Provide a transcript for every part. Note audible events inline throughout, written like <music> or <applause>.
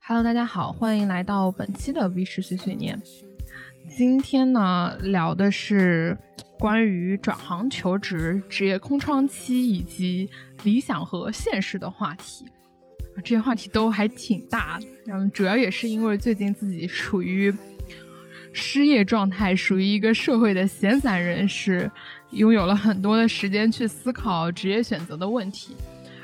Hello，大家好，欢迎来到本期的 V 十碎碎念。今天呢，聊的是关于转行求职、职业空窗期以及理想和现实的话题。这些话题都还挺大的，然后主要也是因为最近自己属于失业状态，属于一个社会的闲散人士，拥有了很多的时间去思考职业选择的问题。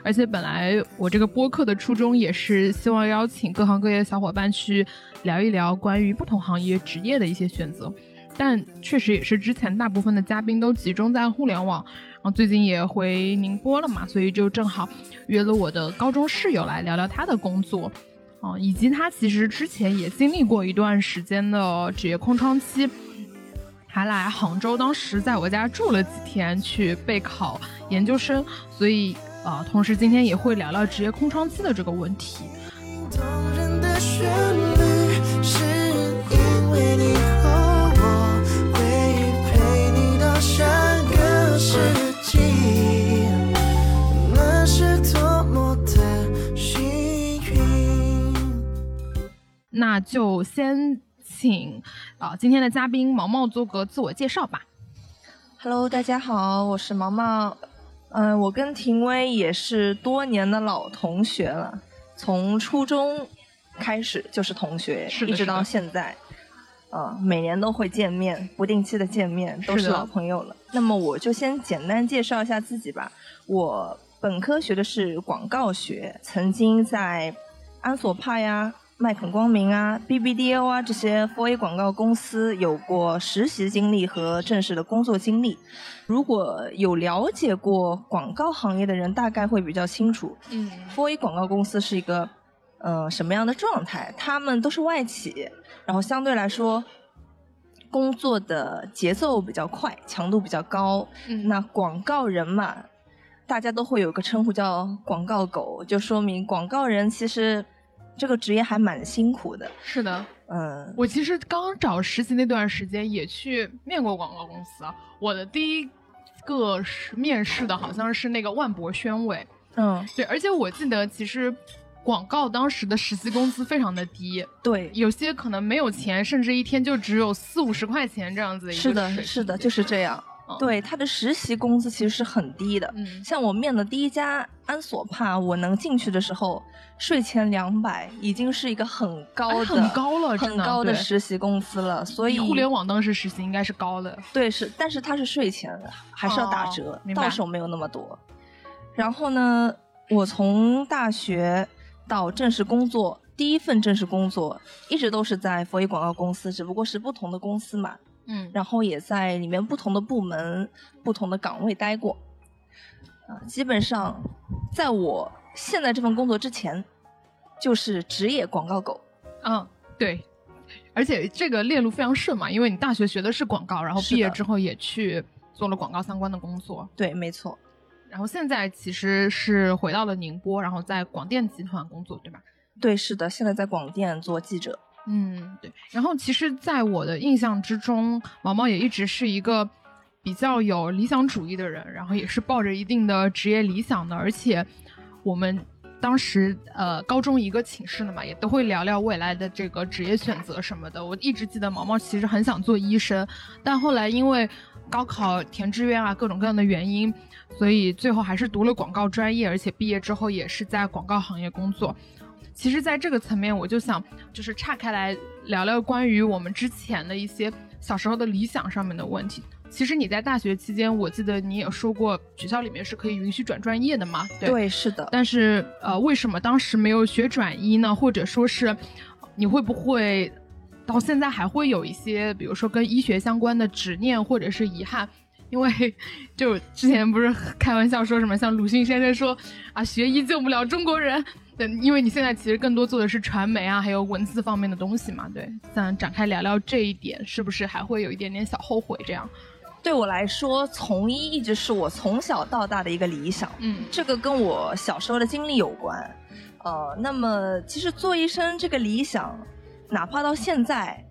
而且本来我这个播客的初衷也是希望邀请各行各业的小伙伴去聊一聊关于不同行业职业的一些选择，但确实也是之前大部分的嘉宾都集中在互联网，然后最近也回宁波了嘛，所以就正好约了我的高中室友来聊聊他的工作，啊，以及他其实之前也经历过一段时间的职业空窗期，还来杭州，当时在我家住了几天去备考研究生，所以。啊，同时今天也会聊聊职业空窗期的这个问题。动人的旋律是因为你那就先请啊今天的嘉宾毛毛做个自我介绍吧。Hello，大家好，我是毛毛。嗯，我跟廷威也是多年的老同学了，从初中开始就是同学，一直到现在，啊，每年都会见面，不定期的见面，都是老朋友了。那么我就先简单介绍一下自己吧。我本科学的是广告学，曾经在安索帕呀。麦肯光明啊，BBDO 啊，这些 4A 广告公司有过实习经历和正式的工作经历。如果有了解过广告行业的人，大概会比较清楚。嗯，4A 广告公司是一个呃什么样的状态？他们都是外企，然后相对来说工作的节奏比较快，强度比较高。嗯，那广告人嘛，大家都会有个称呼叫广告狗，就说明广告人其实。这个职业还蛮辛苦的，是的，嗯，我其实刚找实习那段时间也去面过广告公司，我的第一个面试的好像是那个万博宣伟，嗯，对，而且我记得其实广告当时的实习工资非常的低，对，有些可能没有钱，甚至一天就只有四五十块钱这样子的一个是的，是的，就是这样。对他的实习工资其实是很低的，嗯像我面的第一家安索帕，我能进去的时候，税前两百已经是一个很高的、很高了、很高的实习工资了。所以互联网当时实习应该是高的。对，是，但是它是税前，还是要打折，到手没有那么多。然后呢，我从大学到正式工作，第一份正式工作一直都是在佛爷广告公司，只不过是不同的公司嘛。嗯，然后也在里面不同的部门、不同的岗位待过，啊，基本上在我现在这份工作之前，就是职业广告狗。嗯，对，而且这个链路非常顺嘛，因为你大学学的是广告，然后毕业之后也去做了广告相关的工作。对，没错。然后现在其实是回到了宁波，然后在广电集团工作，对吧？对，是的，现在在广电做记者。嗯，对。然后其实，在我的印象之中，毛毛也一直是一个比较有理想主义的人，然后也是抱着一定的职业理想的。而且，我们当时呃高中一个寝室的嘛，也都会聊聊未来的这个职业选择什么的。我一直记得毛毛其实很想做医生，但后来因为高考填志愿啊各种各样的原因，所以最后还是读了广告专业，而且毕业之后也是在广告行业工作。其实，在这个层面，我就想，就是岔开来聊聊关于我们之前的一些小时候的理想上面的问题。其实你在大学期间，我记得你也说过，学校里面是可以允许转专业的嘛？对，是的。但是，呃，为什么当时没有学转医呢？或者说是，你会不会到现在还会有一些，比如说跟医学相关的执念或者是遗憾？因为就之前不是开玩笑说什么，像鲁迅先生说啊，学医救不了中国人。对，因为你现在其实更多做的是传媒啊，还有文字方面的东西嘛。对，想展开聊聊这一点，是不是还会有一点点小后悔？这样，对我来说，从医一直是我从小到大的一个理想。嗯，这个跟我小时候的经历有关。呃，那么其实做医生这个理想，哪怕到现在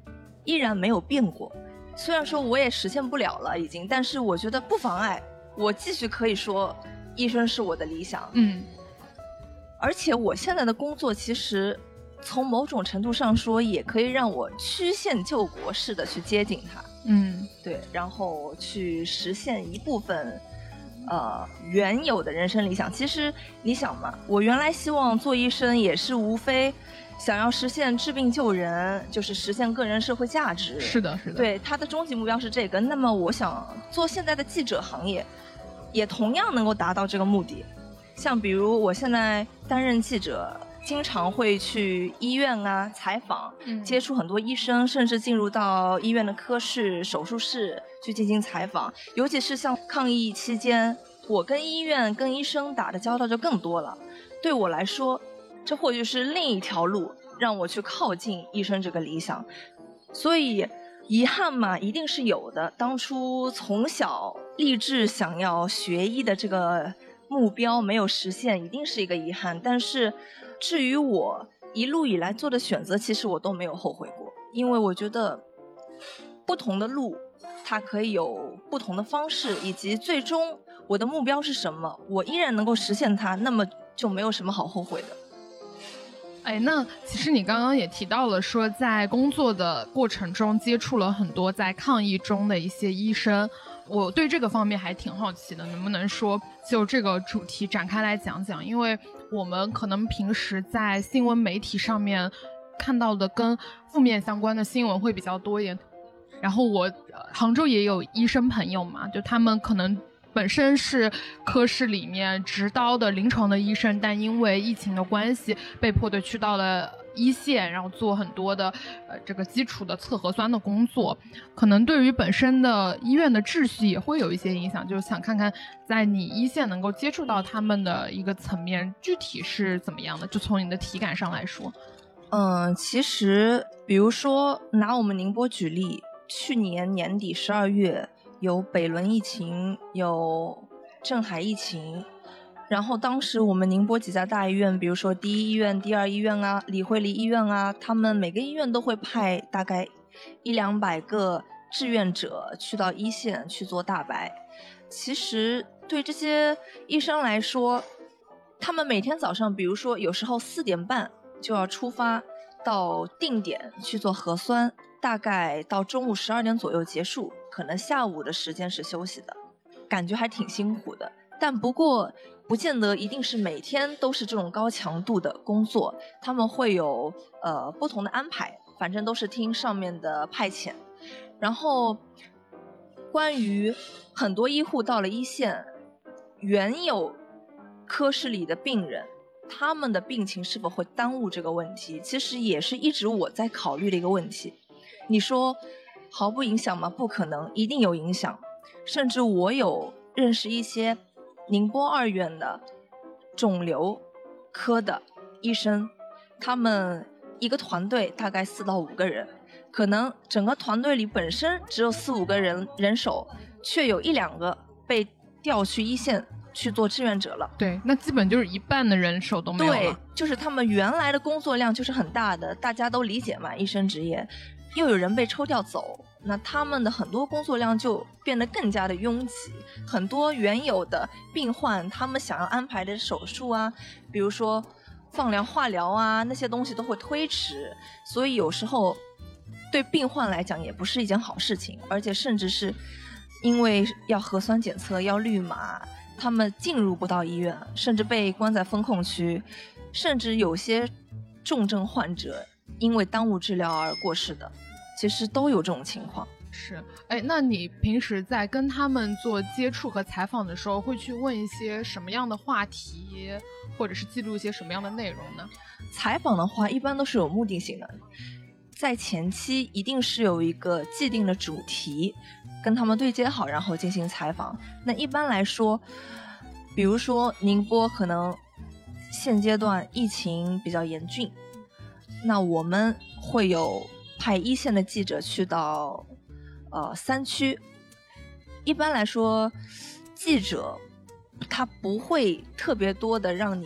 依然没有变过。虽然说我也实现不了了已经，但是我觉得不妨碍我继续可以说，医生是我的理想。嗯，而且我现在的工作其实从某种程度上说，也可以让我曲线救国式的去接近它。嗯，对，然后去实现一部分，呃，原有的人生理想。其实你想嘛，我原来希望做医生，也是无非想要实现治病救人，就是实现个人社会价值。是的，是的。对，他的终极目标是这个。那么，我想做现在的记者行业，也同样能够达到这个目的。像比如，我现在担任记者。经常会去医院啊采访，接触很多医生，甚至进入到医院的科室、手术室去进行采访。尤其是像抗疫期间，我跟医院、跟医生打的交道就更多了。对我来说，这或许是另一条路，让我去靠近医生这个理想。所以，遗憾嘛，一定是有的。当初从小立志想要学医的这个目标没有实现，一定是一个遗憾。但是。至于我一路以来做的选择，其实我都没有后悔过，因为我觉得不同的路，它可以有不同的方式，以及最终我的目标是什么，我依然能够实现它，那么就没有什么好后悔的。哎，那其实你刚刚也提到了，说在工作的过程中接触了很多在抗疫中的一些医生。我对这个方面还挺好奇的，能不能说就这个主题展开来讲讲？因为我们可能平时在新闻媒体上面看到的跟负面相关的新闻会比较多一点。然后我杭州也有医生朋友嘛，就他们可能本身是科室里面执刀的临床的医生，但因为疫情的关系，被迫的去到了。一线，然后做很多的呃这个基础的测核酸的工作，可能对于本身的医院的秩序也会有一些影响。就是想看看在你一线能够接触到他们的一个层面，具体是怎么样的？就从你的体感上来说，嗯，其实比如说拿我们宁波举例，去年年底十二月有北仑疫情，有镇海疫情。然后当时我们宁波几家大医院，比如说第一医院、第二医院啊、李惠利医院啊，他们每个医院都会派大概一两百个志愿者去到一线去做大白。其实对这些医生来说，他们每天早上，比如说有时候四点半就要出发到定点去做核酸，大概到中午十二点左右结束，可能下午的时间是休息的，感觉还挺辛苦的。但不过。不见得一定是每天都是这种高强度的工作，他们会有呃不同的安排，反正都是听上面的派遣。然后，关于很多医护到了一线，原有科室里的病人，他们的病情是否会耽误这个问题，其实也是一直我在考虑的一个问题。你说毫不影响吗？不可能，一定有影响。甚至我有认识一些。宁波二院的肿瘤科的医生，他们一个团队大概四到五个人，可能整个团队里本身只有四五个人人手，却有一两个被调去一线去做志愿者了。对，那基本就是一半的人手都没有了。对，就是他们原来的工作量就是很大的，大家都理解嘛，医生职业，又有人被抽调走。那他们的很多工作量就变得更加的拥挤，很多原有的病患，他们想要安排的手术啊，比如说放疗、化疗啊，那些东西都会推迟，所以有时候对病患来讲也不是一件好事情，而且甚至是因为要核酸检测、要绿码，他们进入不到医院，甚至被关在风控区，甚至有些重症患者因为耽误治疗而过世的。其实都有这种情况，是，哎，那你平时在跟他们做接触和采访的时候，会去问一些什么样的话题，或者是记录一些什么样的内容呢？采访的话，一般都是有目的性的，在前期一定是有一个既定的主题，跟他们对接好，然后进行采访。那一般来说，比如说宁波可能现阶段疫情比较严峻，那我们会有。派一线的记者去到，呃，三区。一般来说，记者他不会特别多的让你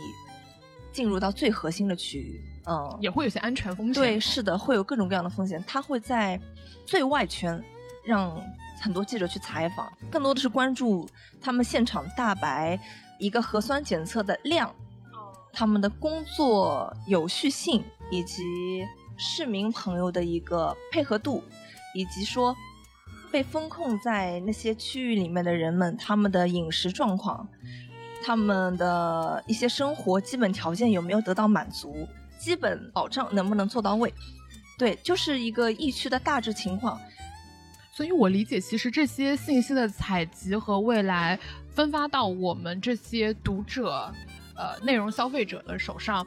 进入到最核心的区域，嗯，也会有些安全风险。对，是的，会有各种各样的风险。他会在最外圈让很多记者去采访，更多的是关注他们现场大白一个核酸检测的量，他们的工作有序性，以及市民朋友的一个配合度，以及说被封控在那些区域里面的人们他们的饮食状况，他们的一些生活基本条件有没有得到满足。基本保障能不能做到位？对，就是一个疫区的大致情况。所以我理解，其实这些信息的采集和未来分发到我们这些读者、呃内容消费者的手上，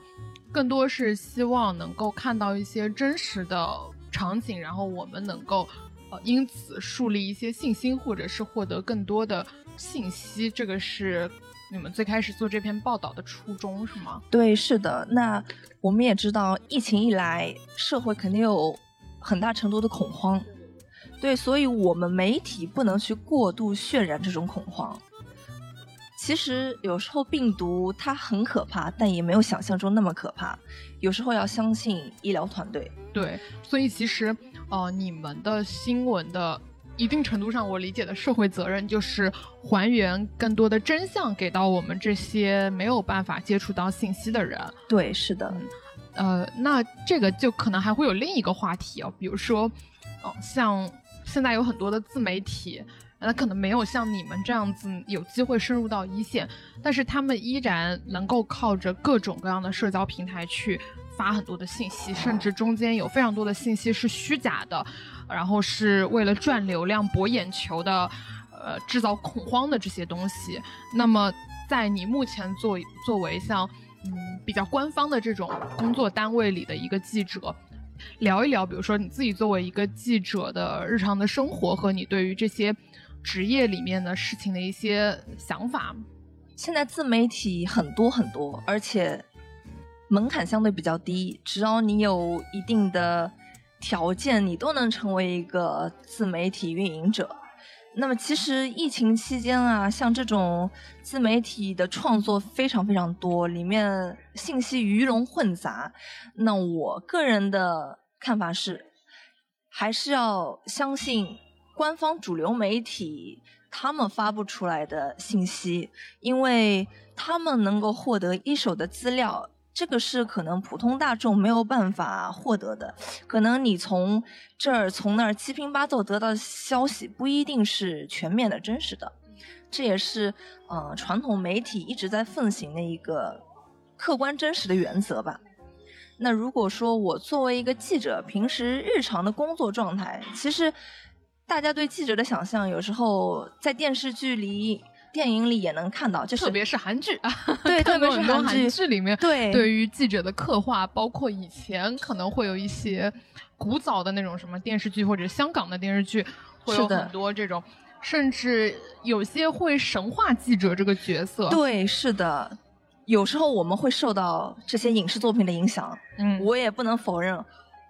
更多是希望能够看到一些真实的场景，然后我们能够呃因此树立一些信心，或者是获得更多的信息。这个是。你们最开始做这篇报道的初衷是吗？对，是的。那我们也知道，疫情一来，社会肯定有很大程度的恐慌。对，所以我们媒体不能去过度渲染这种恐慌。其实有时候病毒它很可怕，但也没有想象中那么可怕。有时候要相信医疗团队。对，所以其实，呃，你们的新闻的。一定程度上，我理解的社会责任就是还原更多的真相给到我们这些没有办法接触到信息的人。对，是的。呃，那这个就可能还会有另一个话题哦，比如说，哦，像现在有很多的自媒体，那可能没有像你们这样子有机会深入到一线，但是他们依然能够靠着各种各样的社交平台去发很多的信息，甚至中间有非常多的信息是虚假的。然后是为了赚流量、博眼球的，呃，制造恐慌的这些东西。那么，在你目前作作为像嗯比较官方的这种工作单位里的一个记者，聊一聊，比如说你自己作为一个记者的日常的生活和你对于这些职业里面的事情的一些想法。现在自媒体很多很多，而且门槛相对比较低，只要你有一定的。条件你都能成为一个自媒体运营者，那么其实疫情期间啊，像这种自媒体的创作非常非常多，里面信息鱼龙混杂。那我个人的看法是，还是要相信官方主流媒体他们发布出来的信息，因为他们能够获得一手的资料。这个是可能普通大众没有办法获得的，可能你从这儿从那儿七拼八凑得到的消息不一定是全面的真实的，这也是呃传统媒体一直在奉行的一个客观真实的原则吧。那如果说我作为一个记者，平时日常的工作状态，其实大家对记者的想象有时候在电视剧里。电影里也能看到，就是特别是韩剧啊，<laughs> 对，<laughs> 特别是韩剧里面，对，对于记者的刻画，包括以前可能会有一些古早的那种什么电视剧或者香港的电视剧，会有很多这种，甚至有些会神话记者这个角色。对，是的，有时候我们会受到这些影视作品的影响。嗯，我也不能否认，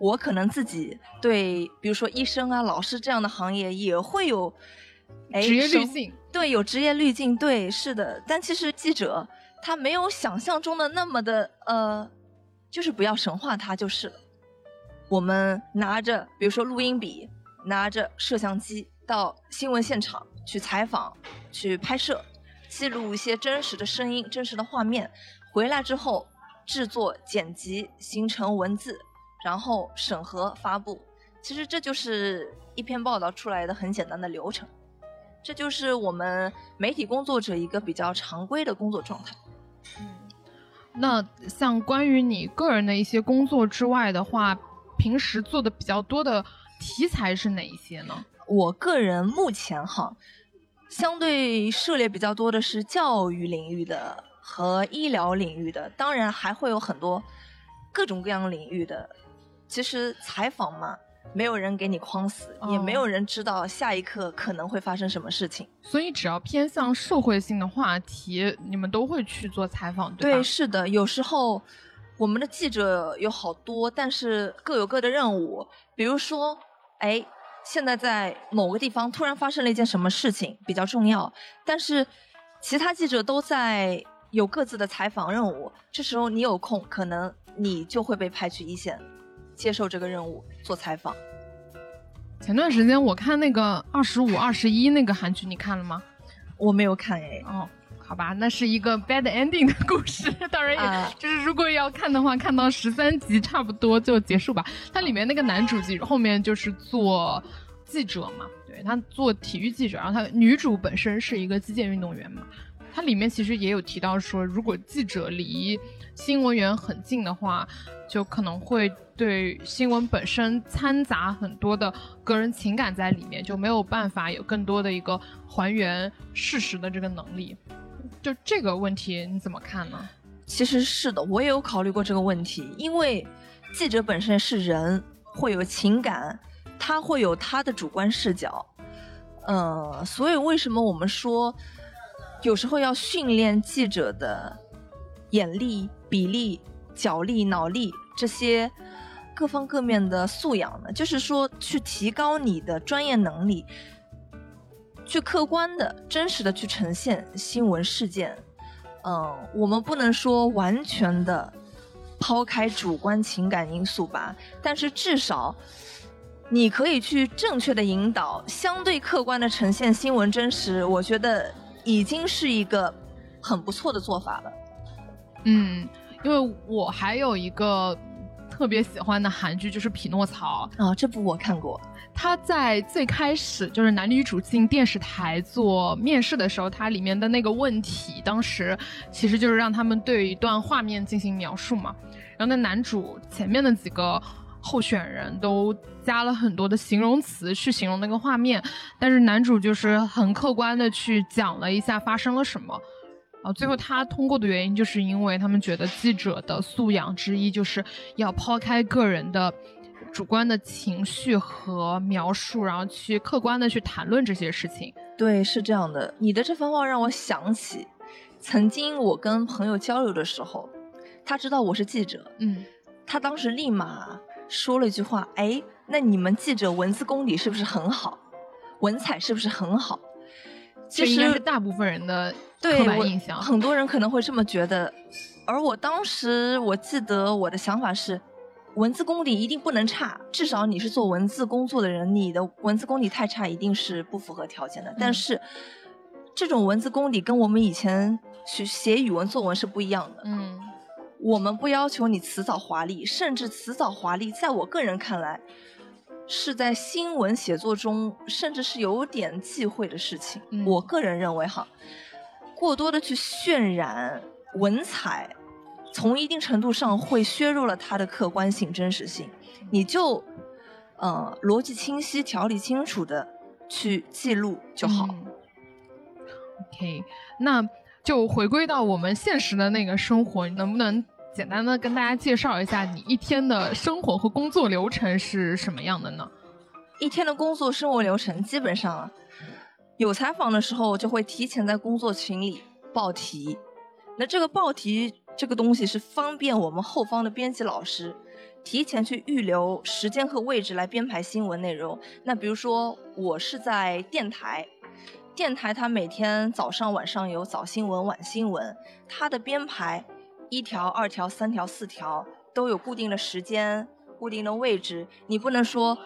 我可能自己对，比如说医生啊、老师这样的行业也会有。职业滤镜，对，有职业滤镜，对，是的。但其实记者他没有想象中的那么的，呃，就是不要神化他就是了。我们拿着，比如说录音笔，拿着摄像机到新闻现场去采访、去拍摄，记录一些真实的声音、真实的画面，回来之后制作、剪辑，形成文字，然后审核、发布。其实这就是一篇报道出来的很简单的流程。这就是我们媒体工作者一个比较常规的工作状态。嗯，那像关于你个人的一些工作之外的话，平时做的比较多的题材是哪一些呢？我个人目前哈，相对涉猎比较多的是教育领域的和医疗领域的，当然还会有很多各种各样领域的。其实采访嘛。没有人给你框死，也没有人知道下一刻可能会发生什么事情。所以，只要偏向社会性的话题，你们都会去做采访，对吧？对，是的。有时候我们的记者有好多，但是各有各的任务。比如说，哎，现在在某个地方突然发生了一件什么事情比较重要，但是其他记者都在有各自的采访任务。这时候你有空，可能你就会被派去一线，接受这个任务做采访。前段时间我看那个二十五、二十一那个韩剧，你看了吗？我没有看哎。哦，好吧，那是一个 bad ending 的故事。当然，也就是如果要看的话，看到十三集差不多就结束吧。它里面那个男主记后面就是做记者嘛，对他做体育记者，然后他女主本身是一个击剑运动员嘛。它里面其实也有提到说，如果记者离新闻源很近的话，就可能会对新闻本身掺杂很多的个人情感在里面，就没有办法有更多的一个还原事实的这个能力。就这个问题你怎么看呢？其实是的，我也有考虑过这个问题，因为记者本身是人，会有情感，他会有他的主观视角，嗯，所以为什么我们说？有时候要训练记者的眼力、笔力、脚力、脑力这些各方各面的素养呢，就是说去提高你的专业能力，去客观的、真实的去呈现新闻事件。嗯，我们不能说完全的抛开主观情感因素吧，但是至少你可以去正确的引导、相对客观的呈现新闻真实。我觉得。已经是一个很不错的做法了。嗯，因为我还有一个特别喜欢的韩剧，就是《匹诺曹》啊，这部我看过。他在最开始就是男女主进电视台做面试的时候，它里面的那个问题，当时其实就是让他们对一段画面进行描述嘛。然后那男主前面的几个。候选人都加了很多的形容词去形容那个画面，但是男主就是很客观的去讲了一下发生了什么，啊，最后他通过的原因就是因为他们觉得记者的素养之一就是要抛开个人的主观的情绪和描述，然后去客观的去谈论这些事情。对，是这样的。你的这番话让我想起，曾经我跟朋友交流的时候，他知道我是记者，嗯，他当时立马。说了一句话，哎，那你们记者文字功底是不是很好？文采是不是很好？其实大部分人的刻板印象，很多人可能会这么觉得。而我当时我记得我的想法是，文字功底一定不能差，至少你是做文字工作的人，你的文字功底太差一定是不符合条件的。但是，这种文字功底跟我们以前去写语文作文是不一样的。嗯。我们不要求你辞藻华丽，甚至辞藻华丽，在我个人看来，是在新闻写作中，甚至是有点忌讳的事情。我个人认为，哈，过多的去渲染文采，从一定程度上会削弱了它的客观性、真实性。你就，呃，逻辑清晰、条理清楚的去记录就好。OK，那。就回归到我们现实的那个生活，能不能简单的跟大家介绍一下你一天的生活和工作流程是什么样的呢？一天的工作生活流程基本上啊，有采访的时候就会提前在工作群里报题。那这个报题这个东西是方便我们后方的编辑老师提前去预留时间和位置来编排新闻内容。那比如说我是在电台。电台它每天早上晚上有早新闻、晚新闻，它的编排一条、二条、三条、四条都有固定的时间、固定的位置。你不能说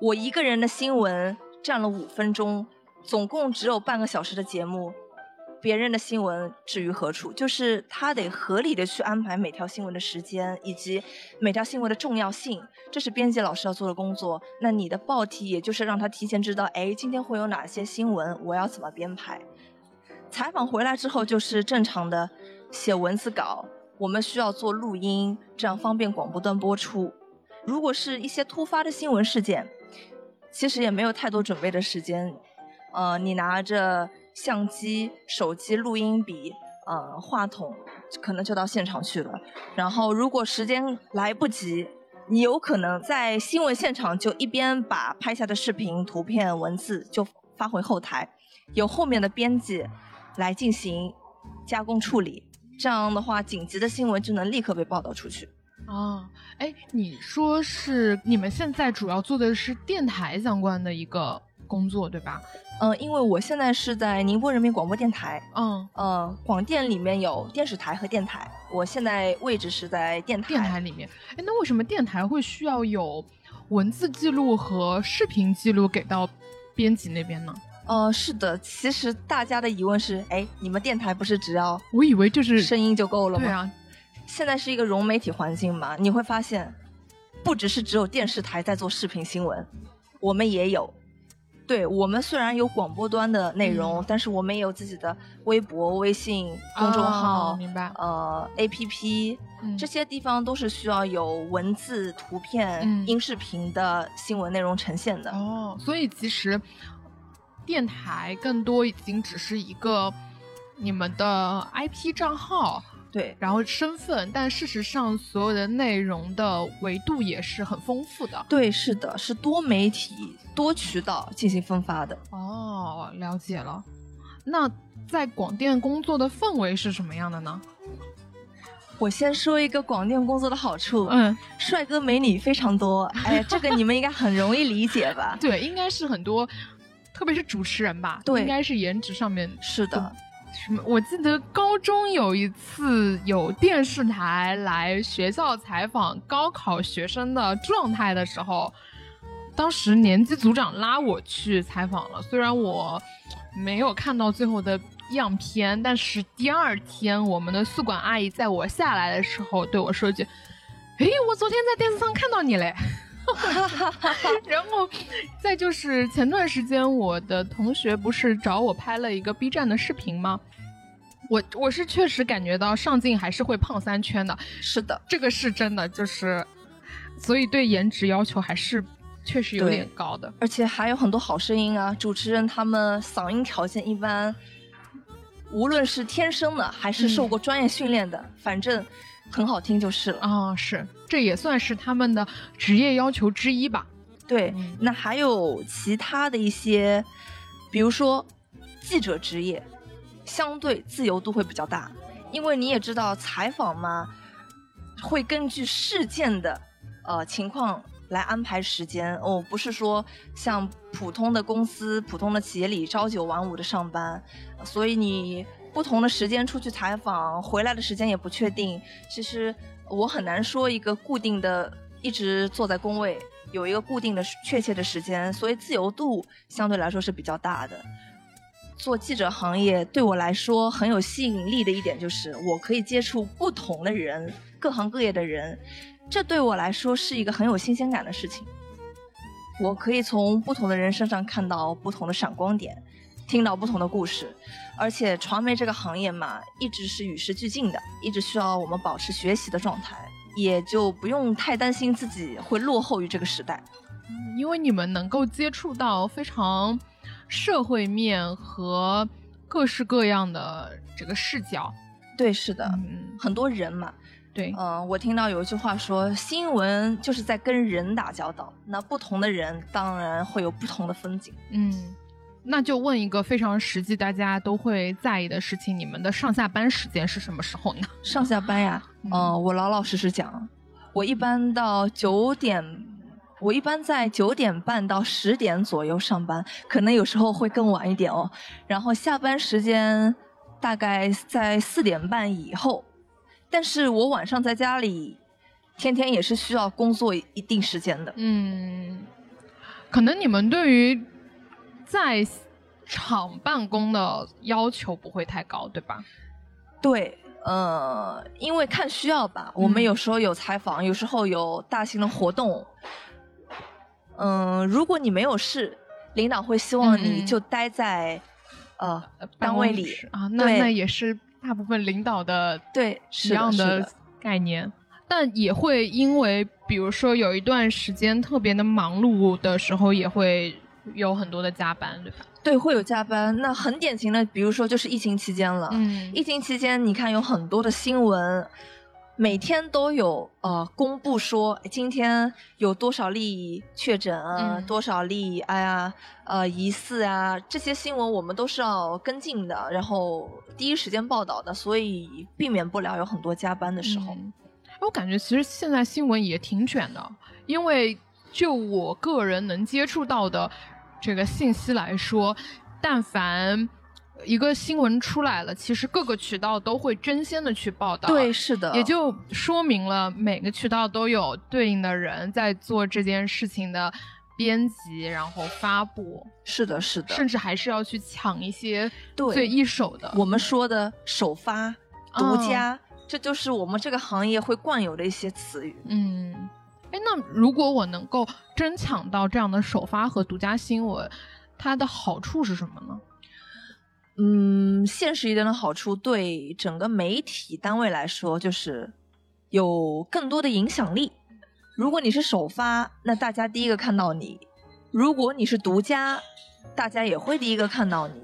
我一个人的新闻占了五分钟，总共只有半个小时的节目。别人的新闻置于何处？就是他得合理的去安排每条新闻的时间，以及每条新闻的重要性，这是编辑老师要做的工作。那你的报题，也就是让他提前知道，哎，今天会有哪些新闻，我要怎么编排。采访回来之后，就是正常的写文字稿，我们需要做录音，这样方便广播端播出。如果是一些突发的新闻事件，其实也没有太多准备的时间，呃，你拿着。相机、手机、录音笔，呃，话筒，可能就到现场去了。然后，如果时间来不及，你有可能在新闻现场就一边把拍下的视频、图片、文字就发回后台，由后面的编辑来进行加工处理。这样的话，紧急的新闻就能立刻被报道出去。啊，哎，你说是你们现在主要做的是电台相关的一个？工作，对吧？嗯，因为我现在是在宁波人民广播电台，嗯呃，广电里面有电视台和电台，我现在位置是在电台。电台里面，哎，那为什么电台会需要有文字记录和视频记录给到编辑那边呢？呃，是的，其实大家的疑问是，哎，你们电台不是只要我以为就是声音就够了吗？对啊，现在是一个融媒体环境嘛，你会发现，不只是只有电视台在做视频新闻，我们也有。对我们虽然有广播端的内容，嗯但是我们也有自己的微博、微信公众号，哦明白？呃，APP，嗯这些地方都是需要有文字、图片、嗯音视频的新闻内容呈现的。哦，所以其实电台更多已经只是一个你们的 IP 账号，对，然后身份，但事实上所有的内容的维度也是很丰富的。对，是的，是多媒体、多渠道进行分发的。哦，了解了。那在广电工作的氛围是什么样的呢？我先说一个广电工作的好处，嗯，帅哥美女非常多。哎，这个你们应该很容易理解吧？<laughs> 对，应该是很多，特别是主持人吧，对应该是颜值上面是的，什么？我记得高中有一次有电视台来学校采访高考学生的状态的时候，当时年级组长拉我去采访了。虽然我没有看到最后的样片，但是第二天我们的宿管阿姨在我下来的时候对我说一句：“诶，我昨天在电视上看到你嘞。” <laughs> <laughs> 然后，再就是前段时间我的同学不是找我拍了一个 B 站的视频吗？我我是确实感觉到上镜还是会胖三圈的，是的，这个是真的，就是所以对颜值要求还是确实有点高的。而且还有很多好声音啊！主持人他们嗓音条件一般，无论是天生的还是受过专业训练的，反正很好听就是了。啊、是，这也算是他们的职业要求之一吧。对嗯，那还有其他的一些，比如说记者职业，相对自由度会比较大，因为你也知道采访嘛，会根据事件的呃情况来安排时间哦，不是说像普通的公司、普通的企业里朝九晚五的上班，所以你不同的时间出去采访，回来的时间也不确定。其实我很难说一个固定的，一直坐在工位有一个固定的确切的时间，所以自由度相对来说是比较大的。做记者行业对我来说很有吸引力的一点就是，我可以接触不同的人，各行各业的人，这对我来说是一个很有新鲜感的事情。我可以从不同的人身上看到不同的闪光点，听到不同的故事，而且传媒这个行业嘛，一直是与时俱进的，一直需要我们保持学习的状态，也就不用太担心自己会落后于这个时代。因为你们能够接触到非常社会面和各式各样的这个视角。对，是的，嗯，很多人嘛，对，嗯、我听到有一句话说，新闻就是在跟人打交道，那不同的人当然会有不同的风景。嗯，那就问一个非常实际，大家都会在意的事情：你们的上下班时间是什么时候呢？<laughs> 上下班呀，嗯嗯、我老老实实讲，我一般到九点，我一般在九点半到十点左右上班，可能有时候会更晚一点哦。然后下班时间大概在四点半以后，但是我晚上在家里，天天也是需要工作一定时间的。嗯，可能你们对于在厂办公的要求不会太高，对吧？对，呃，因为看需要吧，我们嗯有时候有采访，有时候有大型的活动。嗯、如果你没有事，领导会希望你就待在、呃呃单位里啊，那那也是大部分领导的对一样的概念。但也会因为，比如说有一段时间特别的忙碌的时候，也会有很多的加班，对吧？对会有加班。那很典型的，比如说就是疫情期间了。嗯疫情期间，你看有很多的新闻，每天都有呃公布说哎今天有多少例确诊啊，嗯多少例哎呀呃疑似啊，这些新闻我们都是要跟进的，然后第一时间报道的，所以避免不了有很多加班的时候。嗯我感觉其实现在新闻也挺卷的，因为就我个人能接触到的，这个信息来说，但凡一个新闻出来了，其实各个渠道都会争先的去报道。对，是的，也就说明了每个渠道都有对应的人在做这件事情的编辑，然后发布。是的，是的，甚至还是要去抢一些最一手的。我们说的首发、独家，这就是我们这个行业会惯有的一些词语。嗯。哎，那如果我能够争抢到这样的首发和独家新闻，它的好处是什么呢？嗯，现实一点的好处，对整个媒体单位来说，就是有更多的影响力。如果你是首发，那大家第一个看到你；如果你是独家，大家也会第一个看到你。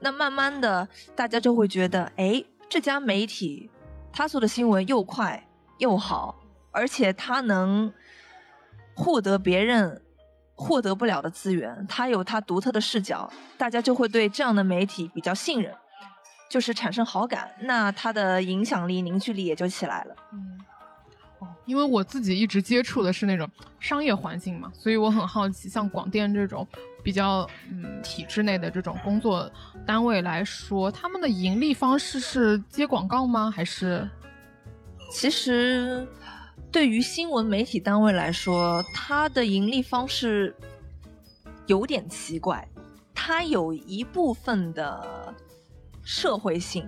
那慢慢的，大家就会觉得，哎，这家媒体他做的新闻又快又好，而且他能。获得别人获得不了的资源，他有他独特的视角，大家就会对这样的媒体比较信任，就是产生好感，那他的影响力、凝聚力也就起来了。嗯，哦，因为我自己一直接触的是那种商业环境嘛，所以我很好奇，像广电这种比较嗯体制内的这种工作单位来说，他们的盈利方式是接广告吗？还是？其实。对于新闻媒体单位来说，它的盈利方式有点奇怪。它有一部分的社会性，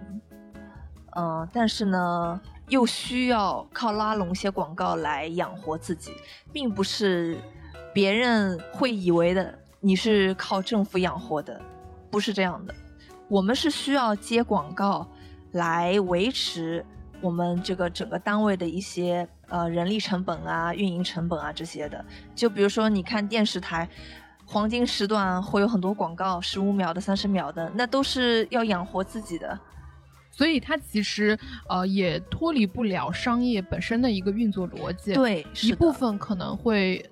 嗯，但是呢，又需要靠拉拢一些广告来养活自己，并不是别人会以为的你是靠政府养活的，不是这样的。我们是需要接广告来维持我们这个整个单位的一些。呃，人力成本啊，运营成本啊，这些的，就比如说，你看电视台，黄金时段会有很多广告，十五秒的、三十秒的，那都是要养活自己的，所以它其实呃也脱离不了商业本身的一个运作逻辑。对，一部分可能会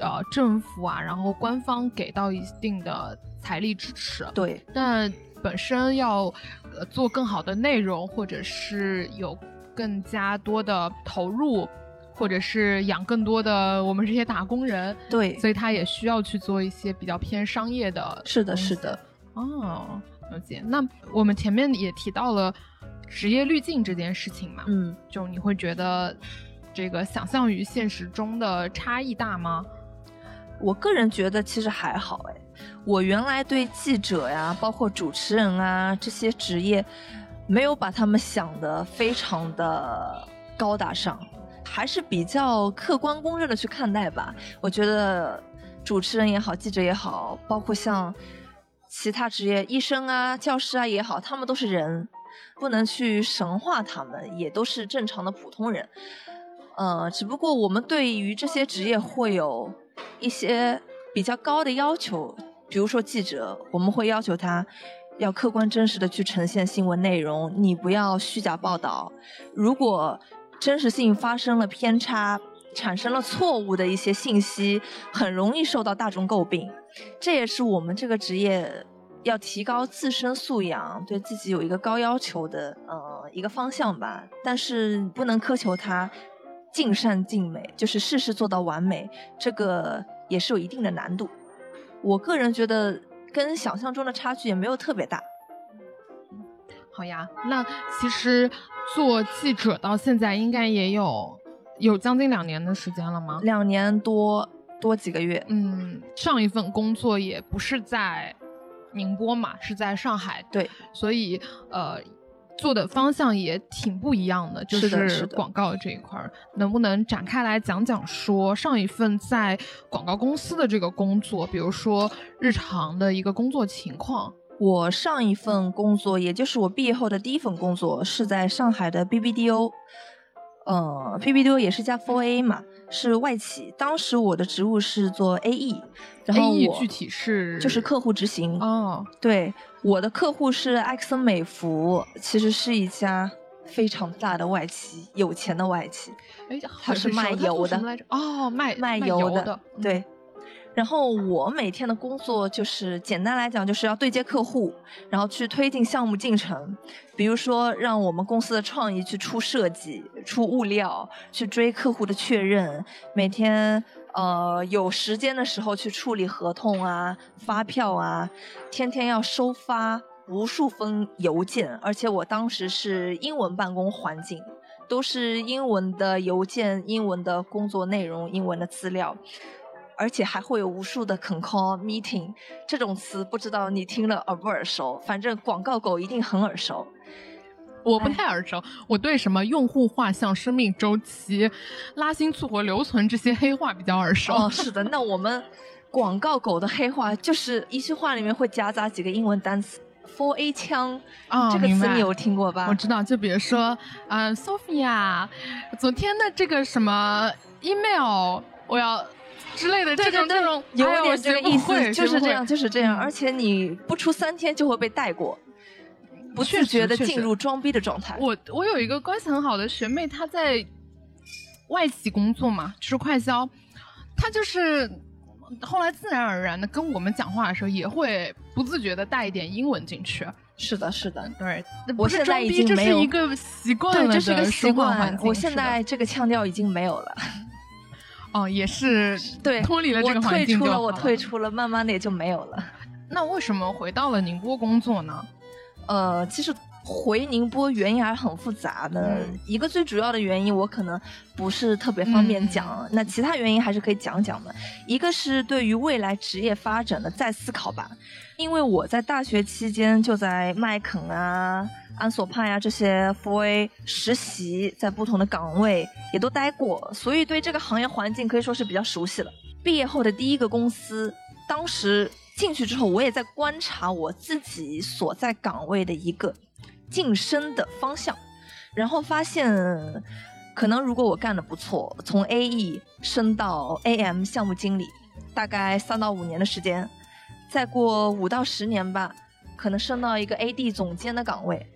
呃政府啊，然后官方给到一定的财力支持。对，但本身要呃做更好的内容，或者是有更加多的投入。或者是养更多的我们这些打工人，对，所以他也需要去做一些比较偏商业的。是的，是的。哦，了解。那我们前面也提到了职业滤镜这件事情嘛，嗯，就你会觉得这个想象与现实中的差异大吗？我个人觉得其实还好，哎，我原来对记者呀，包括主持人啊这些职业，没有把他们想的非常的高大上。还是比较客观公正的去看待吧。我觉得主持人也好，记者也好，包括像其他职业，医生啊、教师啊也好，他们都是人，不能去神化他们，也都是正常的普通人。呃，只不过我们对于这些职业会有一些比较高的要求，比如说记者，我们会要求他要客观真实的去呈现新闻内容，你不要虚假报道。如果真实性发生了偏差，产生了错误的一些信息，很容易受到大众诟病。这也是我们这个职业要提高自身素养，对自己有一个高要求的呃一个方向吧。但是不能苛求他尽善尽美，就是事事做到完美，这个也是有一定的难度。我个人觉得跟想象中的差距也没有特别大。好呀，那其实。做记者到现在应该也有有将近两年的时间了吗？两年多多几个月。嗯，上一份工作也不是在宁波嘛，是在上海。对，所以呃，做的方向也挺不一样的，就是广告这一块儿。能不能展开来讲讲，说上一份在广告公司的这个工作，比如说日常的一个工作情况？我上一份工作，也就是我毕业后的第一份工作，是在上海的 BBDO，呃，BBDO 也是家 4A 嘛，是外企。当时我的职务是做 AE，然后我具体是就是客户执行哦。对，我的客户是埃克森美孚，其实是一家非常大的外企，有钱的外企。哎，它是卖油的哦，卖卖油的，对。然后我每天的工作就是简单来讲，就是要对接客户，然后去推进项目进程。比如说，让我们公司的创意去出设计、出物料，去追客户的确认。每天呃，有时间的时候去处理合同啊、发票啊，天天要收发无数封邮件，而且我当时是英文办公环境，都是英文的邮件、英文的工作内容、英文的资料。而且还会有无数的 con call meeting 这种词，不知道你听了耳不耳熟？反正广告狗一定很耳熟。我不太耳熟，我对什么用户画像、生命周期、拉新、促活、留存这些黑话比较耳熟。哦，<laughs> 是的，那我们广告狗的黑话就是一句话里面会夹杂几个英文单词，four A 枪啊，这个词你有听过吧？我知道，就比如说，呃，Sophia，昨天的这个什么 email，我要。之类的这种这种有点这个意思，就是这样，就是这样。而且你不出三天就会被带过，不自觉的进入装逼的状态。我我有一个关系很好的学妹，她在外企工作嘛，就是快销，她就是后来自然而然的跟我们讲话的时候，也会不自觉的带一点英文进去。是的，是的，对。我现在已经没有一个习惯了，这是一个习惯。我现在这个腔调已经没有了。哦，也是对，脱离了这个环境我退出了，我退出了，慢慢的也就没有了。那为什么回到了宁波工作呢？呃，其实回宁波原因还是很复杂的。一个最主要的原因，我可能不是特别方便讲。那其他原因还是可以讲讲的。一个是对于未来职业发展的再思考吧，因为我在大学期间就在麦肯啊。安索帕呀，这些 4A 实习在不同的岗位也都待过，所以对这个行业环境可以说是比较熟悉了。毕业后的第一个公司，当时进去之后，我也在观察我自己所在岗位的一个晋升的方向，然后发现，可能如果我干的不错，从 AE 升到 AM 项目经理，大概三到五年的时间，再过五到十年吧，可能升到一个 AD 总监的岗位。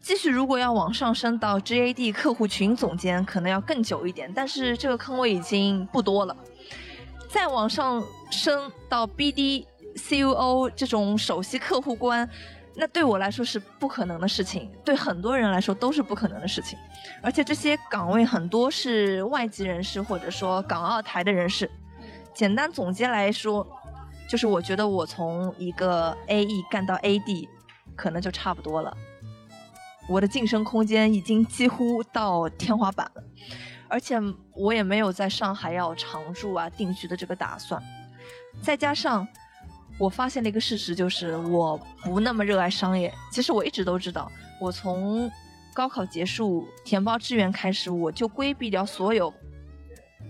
继续，如果要往上升到 GAD 客户群总监，可能要更久一点，但是这个坑位已经不多了。再往上升到 BD、CUO 这种首席客户官，那对我来说是不可能的事情，对很多人来说都是不可能的事情。而且这些岗位很多是外籍人士或者说港澳台的人士。简单总结来说，就是我觉得我从一个 AE 干到 AD，可能就差不多了。我的晋升空间已经几乎到天花板了，而且我也没有在上海要常住啊、定居的这个打算。再加上我发现了一个事实，就是我不那么热爱商业。其实我一直都知道，我从高考结束填报志愿开始，我就规避掉所有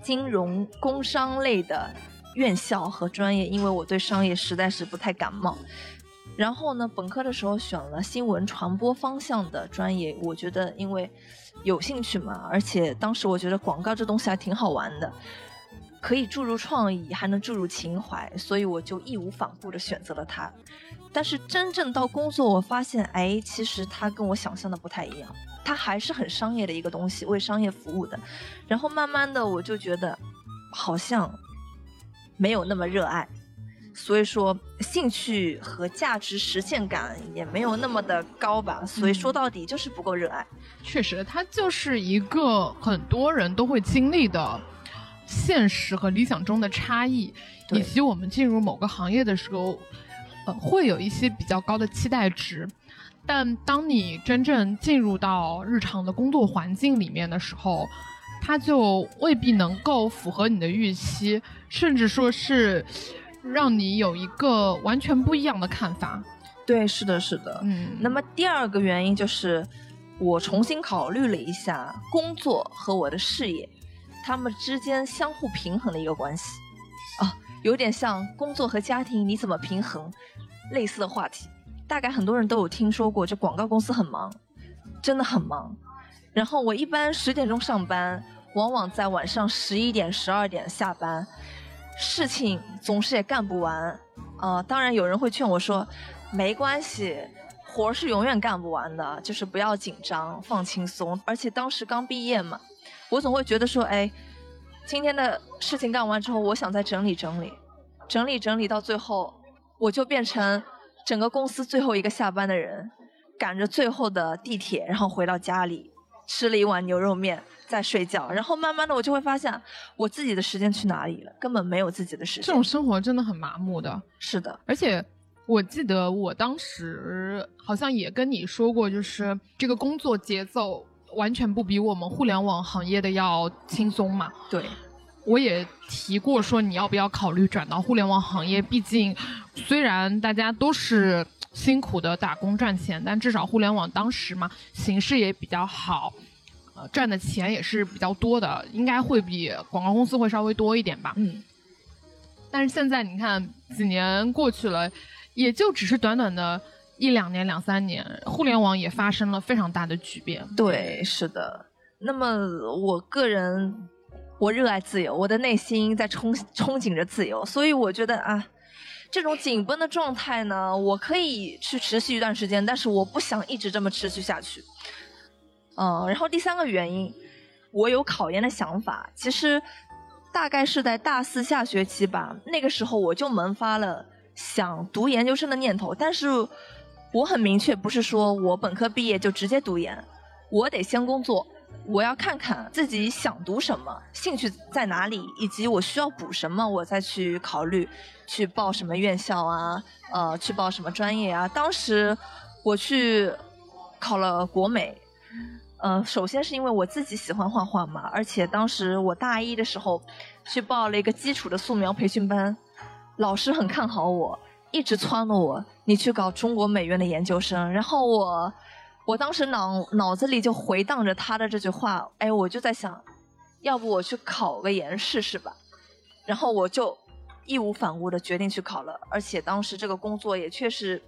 金融、工商类的院校和专业，因为我对商业实在是不太感冒。然后呢，本科的时候选了新闻传播方向的专业，我觉得因为有兴趣嘛，而且当时我觉得广告这东西还挺好玩的，可以注入创意，还能注入情怀，所以我就义无反顾的选择了它。但是真正到工作，我发现，哎，其实它跟我想象的不太一样，它还是很商业的一个东西，为商业服务的。然后慢慢的，我就觉得好像没有那么热爱。所以说，兴趣和价值实现感也没有那么的高吧。所以说到底就是不够热爱。确实，它就是一个很多人都会经历的现实和理想中的差异，以及我们进入某个行业的时候，呃，会有一些比较高的期待值。但当你真正进入到日常的工作环境里面的时候，它就未必能够符合你的预期，甚至说是。让你有一个完全不一样的看法，对，是的，是的，嗯。那么第二个原因就是，我重新考虑了一下工作和我的事业，他们之间相互平衡的一个关系，啊，有点像工作和家庭你怎么平衡，类似的话题，大概很多人都有听说过。这广告公司很忙，真的很忙。然后我一般十点钟上班，往往在晚上十一点、十二点下班。事情总是也干不完，啊，当然有人会劝我说，没关系，活是永远干不完的，就是不要紧张，放轻松。而且当时刚毕业嘛，我总会觉得说，哎，今天的事情干完之后，我想再整理整理，整理整理到最后，我就变成整个公司最后一个下班的人，赶着最后的地铁，然后回到家里。吃了一碗牛肉面，在睡觉。然后慢慢的，我就会发现我自己的时间去哪里了，根本没有自己的时间。这种生活真的很麻木的。是的，而且我记得我当时好像也跟你说过，就是这个工作节奏完全不比我们互联网行业的要轻松嘛。对。我也提过说你要不要考虑转到互联网行业，毕竟虽然大家都是辛苦的打工赚钱，但至少互联网当时嘛形势也比较好，呃赚的钱也是比较多的，应该会比广告公司会稍微多一点吧。嗯。但是现在你看几年过去了，也就只是短短的一两年、两三年，互联网也发生了非常大的巨变。对，是的。那么我个人。我热爱自由，我的内心在憧憧憬着自由，所以我觉得啊，这种紧绷的状态呢，我可以去持续一段时间，但是我不想一直这么持续下去。嗯，然后第三个原因，我有考研的想法，其实大概是在大四下学期吧，那个时候我就萌发了想读研究生的念头，但是我很明确，不是说我本科毕业就直接读研，我得先工作。我要看看自己想读什么，兴趣在哪里，以及我需要补什么，我再去考虑去报什么院校啊，呃，去报什么专业啊。当时我去考了国美，呃，首先是因为我自己喜欢画画嘛，而且当时我大一的时候去报了一个基础的素描培训班，老师很看好我，一直撺掇我，你去搞中国美院的研究生，然后我。我当时脑脑子里就回荡着他的这句话，哎，我就在想，要不我去考个研试试吧，然后我就义无反顾的决定去考了，而且当时这个工作也确实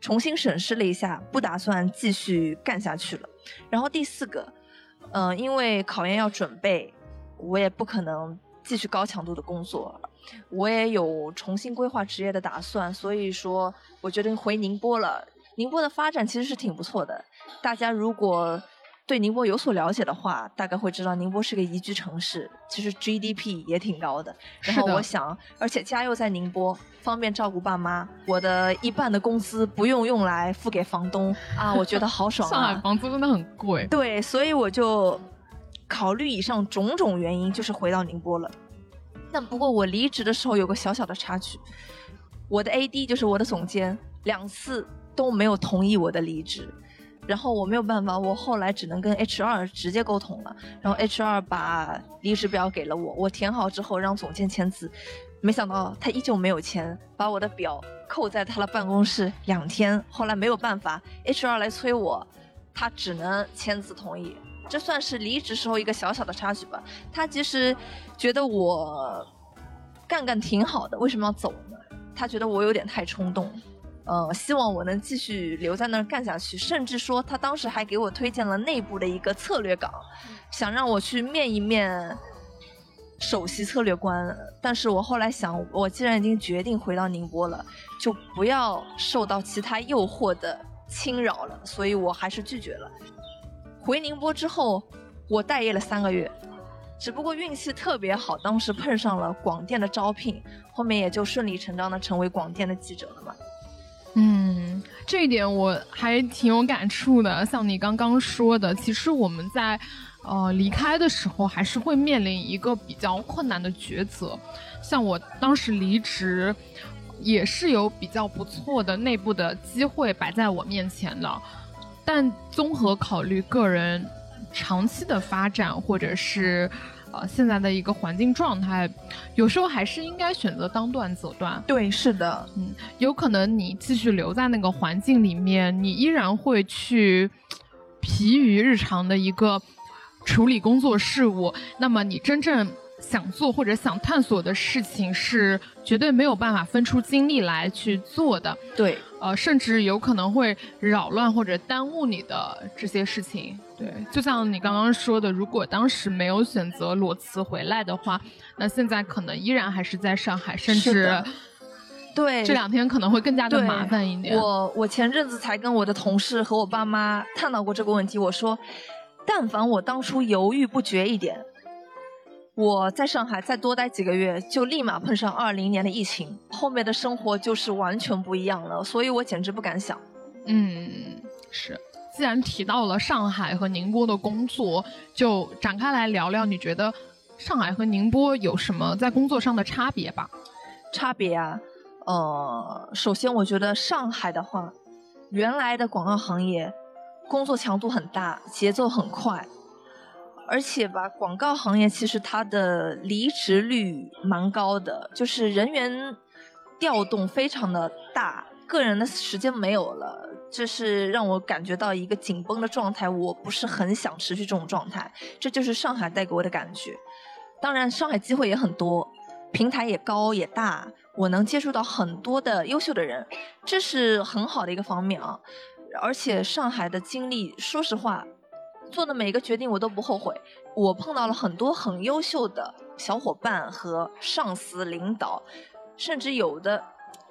重新审视了一下，不打算继续干下去了。然后第四个，嗯，因为考研要准备，我也不可能继续高强度的工作，我也有重新规划职业的打算，所以说我决定回宁波了。宁波的发展其实是挺不错的，大家如果对宁波有所了解的话，大概会知道宁波是个宜居城市，其实 GDP 也挺高的。然后我想，而且家又在宁波，方便照顾爸妈，我的一半的工资不用用来付给房东 <laughs> 啊，我觉得好爽啊！上海房租真的很贵。对，所以我就考虑以上种种原因，就是回到宁波了。但不过我离职的时候有个小小的插曲，我的 AD 就是我的总监，两次。都没有同意我的离职，然后我没有办法，我后来只能跟 HR 直接沟通了，然后 HR 把离职表给了我，我填好之后让总监签字，没想到他依旧没有签，把我的表扣在他的办公室两天，后来没有办法，HR 来催我，他只能签字同意，这算是离职时候一个小小的插曲吧。他其实觉得我干干挺好的，为什么要走呢？他觉得我有点太冲动。呃，希望我能继续留在那儿干下去，甚至说他当时还给我推荐了内部的一个策略岗，想让我去面一面首席策略官。但是我后来想，我既然已经决定回到宁波了，就不要受到其他诱惑的侵扰了，所以我还是拒绝了。回宁波之后，我待业了三个月，只不过运气特别好，当时碰上了广电的招聘，后面也就顺理成章的成为广电的记者了嘛。嗯，这一点我还挺有感触的。像你刚刚说的，其实我们在呃离开的时候，还是会面临一个比较困难的抉择。像我当时离职，也是有比较不错的内部的机会摆在我面前的，但综合考虑个人长期的发展，或者是。呃，现在的一个环境状态，有时候还是应该选择当断则断。对，是的，嗯，有可能你继续留在那个环境里面，你依然会去疲于日常的一个处理工作事务，那么你真正。想做或者想探索的事情是绝对没有办法分出精力来去做的。对，呃，甚至有可能会扰乱或者耽误你的这些事情。对，就像你刚刚说的，如果当时没有选择裸辞回来的话，那现在可能依然还是在上海，甚至对这两天可能会更加的麻烦一点。我我前阵子才跟我的同事和我爸妈探讨过这个问题，我说，但凡我当初犹豫不决一点。我在上海再多待几个月，就立马碰上二零年的疫情，后面的生活就是完全不一样了，所以我简直不敢想。嗯，是。既然提到了上海和宁波的工作，就展开来聊聊，你觉得上海和宁波有什么在工作上的差别吧？差别啊，呃，首先我觉得上海的话，原来的广告行业工作强度很大，节奏很快，而且吧，广告行业其实它的离职率蛮高的，就是人员调动非常的大，个人的时间没有了。这是让我感觉到一个紧绷的状态，我不是很想持续这种状态。这就是上海带给我的感觉。当然，上海机会也很多，平台也高也大，我能接触到很多的优秀的人，这是很好的一个方面啊。而且上海的经历，说实话，做的每个决定我都不后悔。我碰到了很多很优秀的小伙伴和上司领导，甚至有的。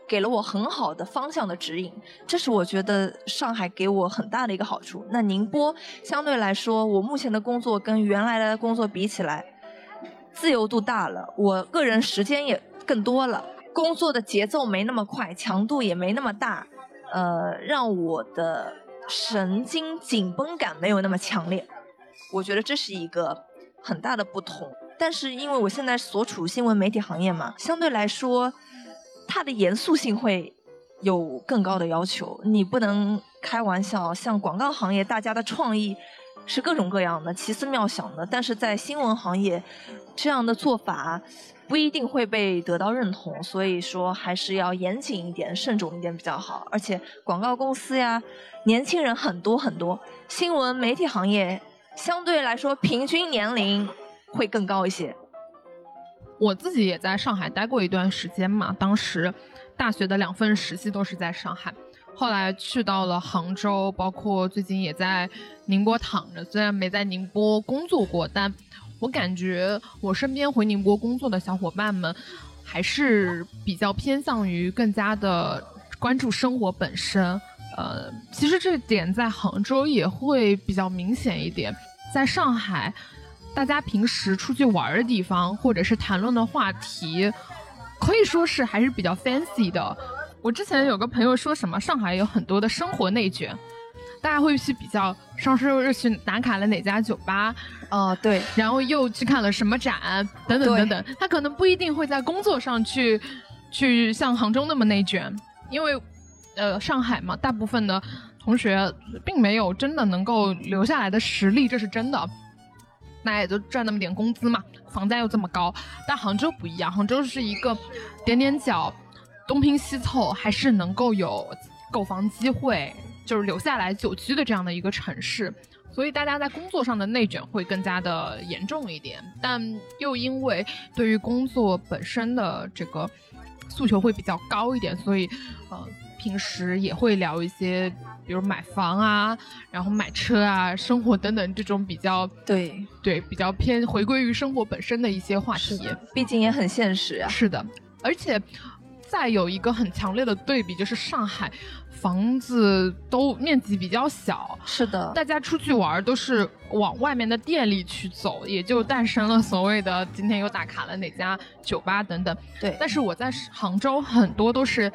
给了我很好的方向的指引，这是我觉得上海给我很大的一个好处。那宁波相对来说，我目前的工作跟原来的工作比起来，自由度大了，我个人时间也更多了，工作的节奏没那么快，强度也没那么大，呃，让我的神经紧绷感没有那么强烈。我觉得这是一个很大的不同。但是因为我现在所处新闻媒体行业嘛，相对来说。它的严肃性会有更高的要求，你不能开玩笑。像广告行业，大家的创意是各种各样的、奇思妙想的，但是在新闻行业，这样的做法不一定会被得到认同。所以说，还是要严谨一点、慎重一点比较好。而且，广告公司呀，年轻人很多很多，新闻媒体行业相对来说平均年龄会更高一些。我自己也在上海待过一段时间嘛，当时大学的两份实习都是在上海，后来去到了杭州，包括最近也在宁波躺着。虽然没在宁波工作过，但我感觉我身边回宁波工作的小伙伴们，还是比较偏向于更加的关注生活本身。呃，其实这点在杭州也会比较明显一点，在上海。大家平时出去玩的地方，或者是谈论的话题，可以说是还是比较 fancy 的。我之前有个朋友说什么，上海有很多的生活内卷，大家会去比较上周日去打卡了哪家酒吧，哦对，然后又去看了什么展，等等等等。他可能不一定会在工作上去去像杭州那么内卷，因为呃上海嘛，大部分的同学并没有真的能够留下来的实力，这是真的。大家也就赚那么点工资嘛，房价又这么高，但杭州不一样，杭州是一个点点脚，东拼西凑还是能够有购房机会，就是留下来久居的这样的一个城市，所以大家在工作上的内卷会更加的严重一点，但又因为对于工作本身的这个诉求会比较高一点，所以呃平时也会聊一些。比如买房啊，然后买车啊，生活等等这种比较对对比较偏回归于生活本身的一些话题，毕竟也很现实啊。是的，而且再有一个很强烈的对比，就是上海房子都面积比较小，是的，大家出去玩都是往外面的店里去走，也就诞生了所谓的今天又打卡了哪家酒吧等等。对，但是我在杭州很多都是。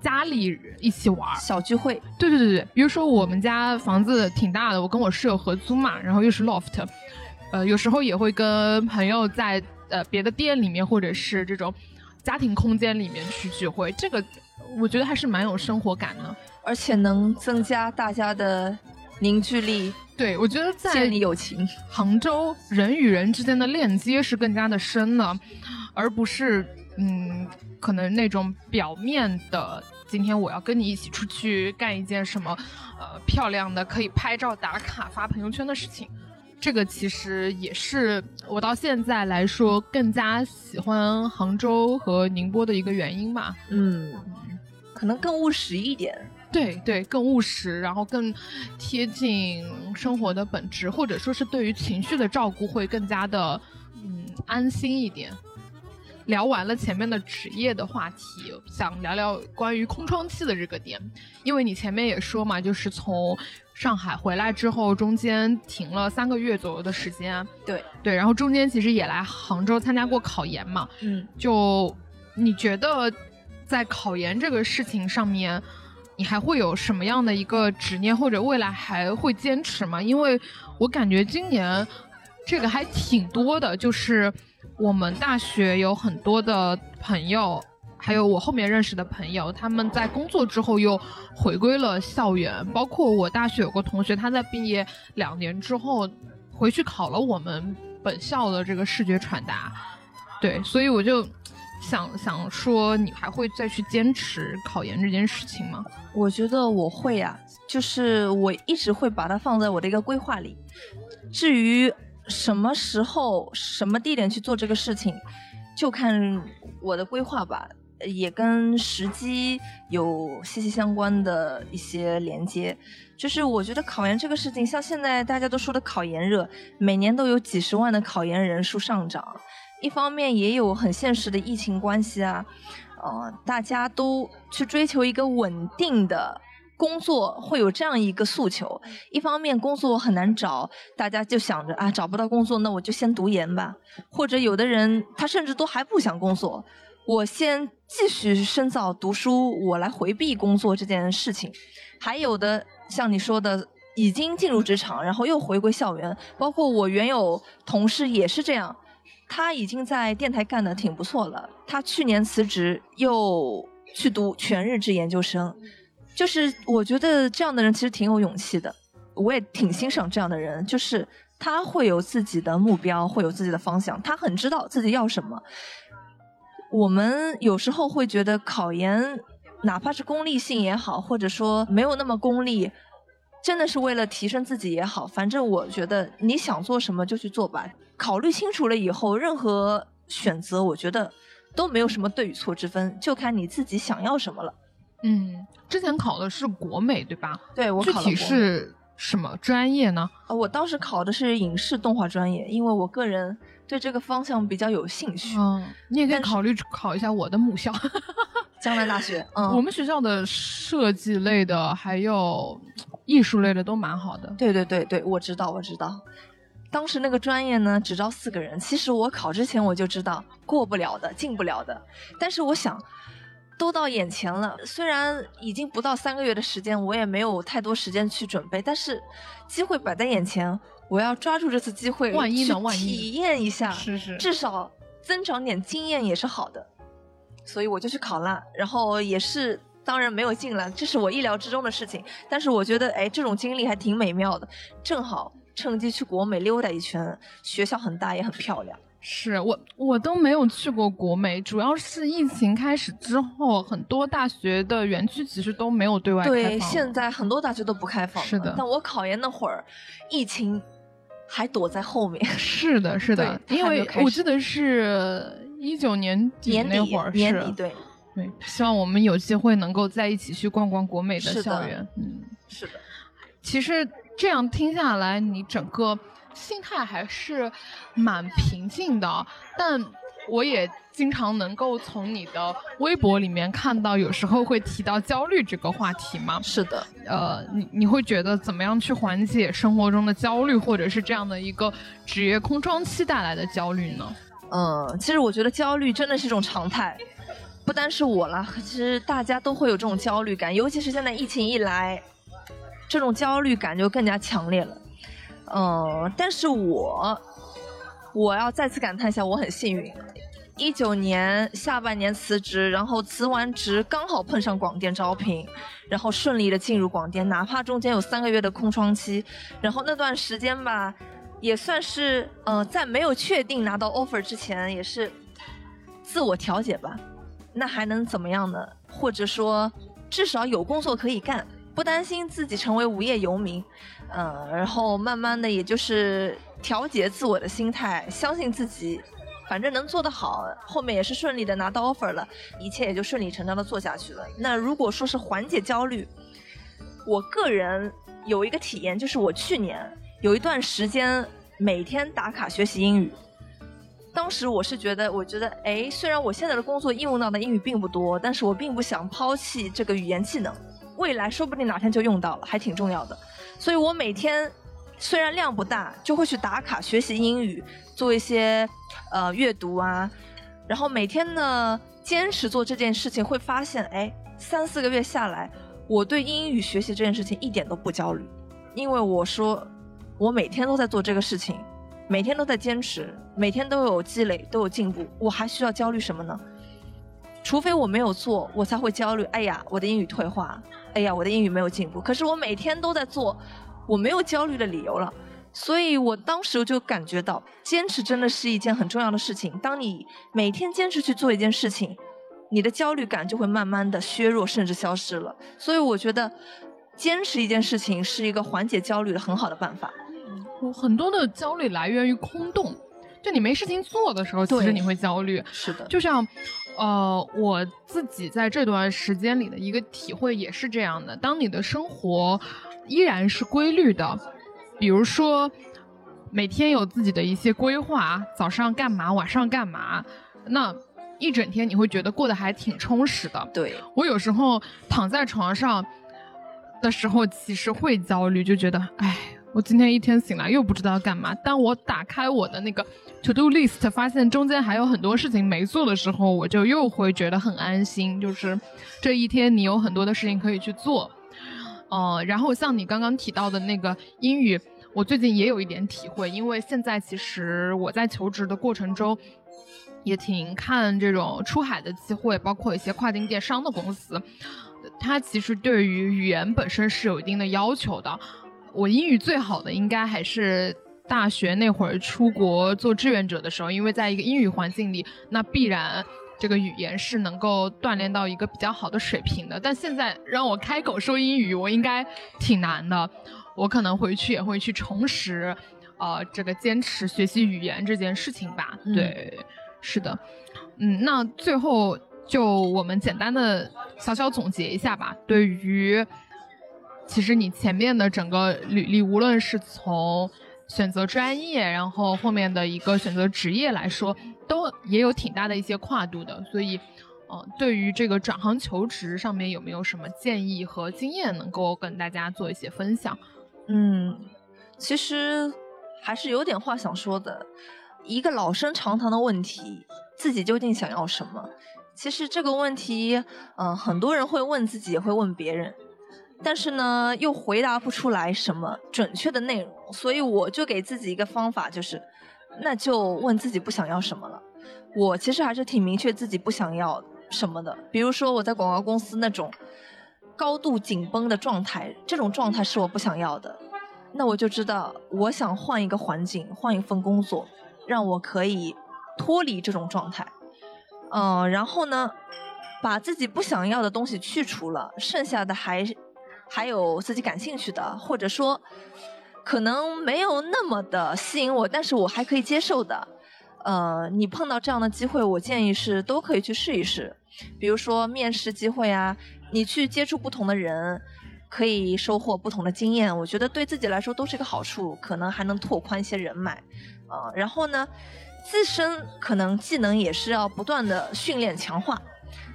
家里一起玩小聚会，对对对对，比如说我们家房子挺大的，我跟我室友合租嘛，然后又是 loft，呃，有时候也会跟朋友在呃别的店里面或者是这种家庭空间里面去聚会，这个我觉得还是蛮有生活感的，而且能增加大家的凝聚力。对，我觉得在建立友情，杭州人与人之间的链接是更加的深的，而不是嗯。可能那种表面的，今天我要跟你一起出去干一件什么，呃，漂亮的可以拍照打卡发朋友圈的事情，这个其实也是我到现在来说更加喜欢杭州和宁波的一个原因吧。嗯，可能更务实一点。对对，更务实，然后更贴近生活的本质，或者说是对于情绪的照顾会更加的嗯安心一点。聊完了前面的职业的话题，想聊聊关于空窗期的这个点，因为你前面也说嘛，就是从上海回来之后，中间停了三个月左右的时间。对对，然后中间其实也来杭州参加过考研嘛。嗯，就你觉得在考研这个事情上面，你还会有什么样的一个执念，或者未来还会坚持吗？因为我感觉今年这个还挺多的，就是我们大学有很多的朋友，还有我后面认识的朋友，他们在工作之后又回归了校园，包括我大学有个同学，他在毕业两年之后回去考了我们本校的这个视觉传达，对，所以我就。想想说，你还会再去坚持考研这件事情吗？我觉得我会呀，就是我一直会把它放在我的一个规划里。至于什么时候、什么地点去做这个事情，就看我的规划吧，也跟时机有息息相关的一些连接。就是我觉得考研这个事情，像现在大家都说的考研热，每年都有几十万的考研人数上涨。一方面也有很现实的疫情关系啊，呃，大家都去追求一个稳定的工作，会有这样一个诉求。一方面工作很难找，大家就想着啊，找不到工作，那我就先读研吧。或者有的人他甚至都还不想工作，我先继续深造读书，我来回避工作这件事情。还有的像你说的，已经进入职场，然后又回归校园，包括我原有同事也是这样。他已经在电台干的挺不错了。他去年辞职，又去读全日制研究生。就是我觉得这样的人其实挺有勇气的，我也挺欣赏这样的人。就是他会有自己的目标，会有自己的方向，他很知道自己要什么。我们有时候会觉得考研，哪怕是功利性也好，或者说没有那么功利。真的是为了提升自己也好，反正我觉得你想做什么就去做吧。考虑清楚了以后，任何选择我觉得都没有什么对与错之分，就看你自己想要什么了。嗯，之前考的是国美对吧？对，我考具体是什么专业呢？啊，我当时考的是影视动画专业，因为我个人对这个方向比较有兴趣。嗯，你也可以考虑考一下我的母校。江南大学，<laughs> 嗯，我们学校的设计类的还有艺术类的都蛮好的。对对对对，我知道我知道。当时那个专业呢，只招四个人。其实我考之前我就知道过不了的，进不了的。但是我想，都到眼前了，虽然已经不到三个月的时间，我也没有太多时间去准备。但是机会摆在眼前，我要抓住这次机会，万一呢？万一体验一下，是是，至少增长点经验也是好的。所以我就去考了，然后也是当然没有进了，这是我意料之中的事情。但是我觉得，哎，这种经历还挺美妙的，正好趁机去国美溜达一圈，学校很大也很漂亮。是我我都没有去过国美，主要是疫情开始之后，很多大学的园区其实都没有对外开放。对，现在很多大学都不开放。是的。但我考研那会儿，疫情还躲在后面。<laughs> 是的，是的，因为我记得是。一九年底那会儿是，对对，希望我们有机会能够在一起去逛逛国美的校园。嗯，是的。其实这样听下来，你整个心态还是蛮平静的。但我也经常能够从你的微博里面看到，有时候会提到焦虑这个话题嘛？是的。呃，你你会觉得怎么样去缓解生活中的焦虑，或者是这样的一个职业空窗期带来的焦虑呢？嗯，其实我觉得焦虑真的是一种常态，不单是我了，其实大家都会有这种焦虑感，尤其是现在疫情一来，这种焦虑感就更加强烈了。嗯，但是我我要再次感叹一下，我很幸运，一九年下半年辞职，然后辞完职刚好碰上广电招聘，然后顺利的进入广电，哪怕中间有三个月的空窗期，然后那段时间吧。也算是，呃，在没有确定拿到 offer 之前，也是自我调节吧。那还能怎么样呢？或者说，至少有工作可以干，不担心自己成为无业游民。嗯，然后慢慢的，也就是调节自我的心态，相信自己，反正能做得好，后面也是顺利的拿到 offer 了，一切也就顺理成章的做下去了。那如果说是缓解焦虑，我个人有一个体验，就是我去年。有一段时间每天打卡学习英语，当时我是觉得，我觉得，哎，虽然我现在的工作应用到的英语并不多，但是我并不想抛弃这个语言技能，未来说不定哪天就用到了，还挺重要的。所以我每天虽然量不大，就会去打卡学习英语，做一些呃阅读啊，然后每天呢坚持做这件事情，会发现，哎，三四个月下来，我对英语学习这件事情一点都不焦虑，因为我说我每天都在做这个事情，每天都在坚持，每天都有积累，都有进步，我还需要焦虑什么呢？除非我没有做，我才会焦虑。哎呀，我的英语退化，哎呀，我的英语没有进步。可是我每天都在做，我没有焦虑的理由了。所以我当时就感觉到，坚持真的是一件很重要的事情。当你每天坚持去做一件事情，你的焦虑感就会慢慢的削弱，甚至消失了。所以我觉得，坚持一件事情是一个缓解焦虑的很好的办法。很多的焦虑来源于空洞。就你没事情做的时候，其实你会焦虑。是的，就像，呃，我自己在这段时间里的一个体会也是这样的。当你的生活依然是规律的，比如说每天有自己的一些规划，早上干嘛，晚上干嘛，那一整天你会觉得过得还挺充实的。对我有时候躺在床上的时候，其实会焦虑，就觉得，哎，我今天一天醒来又不知道干嘛。当我打开我的那个。To do list，发现中间还有很多事情没做的时候，我就又会觉得很安心。就是这一天你有很多的事情可以去做，呃，然后像你刚刚提到的那个英语，我最近也有一点体会，因为现在其实我在求职的过程中，也挺看这种出海的机会，包括一些跨境电商的公司，它其实对于语言本身是有一定的要求的。我英语最好的应该还是。大学那会儿出国做志愿者的时候，因为在一个英语环境里，那必然这个语言是能够锻炼到一个比较好的水平的。但现在让我开口说英语，我应该挺难的。我可能回去也会去重拾，呃，这个坚持学习语言这件事情吧。对，是的，嗯，那最后就我们简单的小小总结一下吧。对于，其实你前面的整个履历，无论是从选择专业，然后后面的一个选择职业来说，都也有挺大的一些跨度的。所以，呃，对于这个转行求职上面有没有什么建议和经验能够跟大家做一些分享？嗯，其实还是有点话想说的。一个老生常谈的问题，自己究竟想要什么？其实这个问题，嗯，很多人会问自己，也会问别人。但是呢，又回答不出来什么准确的内容，所以我就给自己一个方法，就是，那就问自己不想要什么了。我其实还是挺明确自己不想要什么的。比如说我在广告公司那种高度紧绷的状态，这种状态是我不想要的。那我就知道，我想换一个环境，换一份工作，让我可以脱离这种状态。嗯，然后呢，把自己不想要的东西去除了，剩下的还。还有自己感兴趣的，或者说可能没有那么的吸引我，但是我还可以接受的。呃，你碰到这样的机会，我建议是都可以去试一试。比如说面试机会啊，你去接触不同的人，可以收获不同的经验。我觉得对自己来说都是一个好处，可能还能拓宽一些人脉。呃，然后呢，自身可能技能也是要不断的训练强化。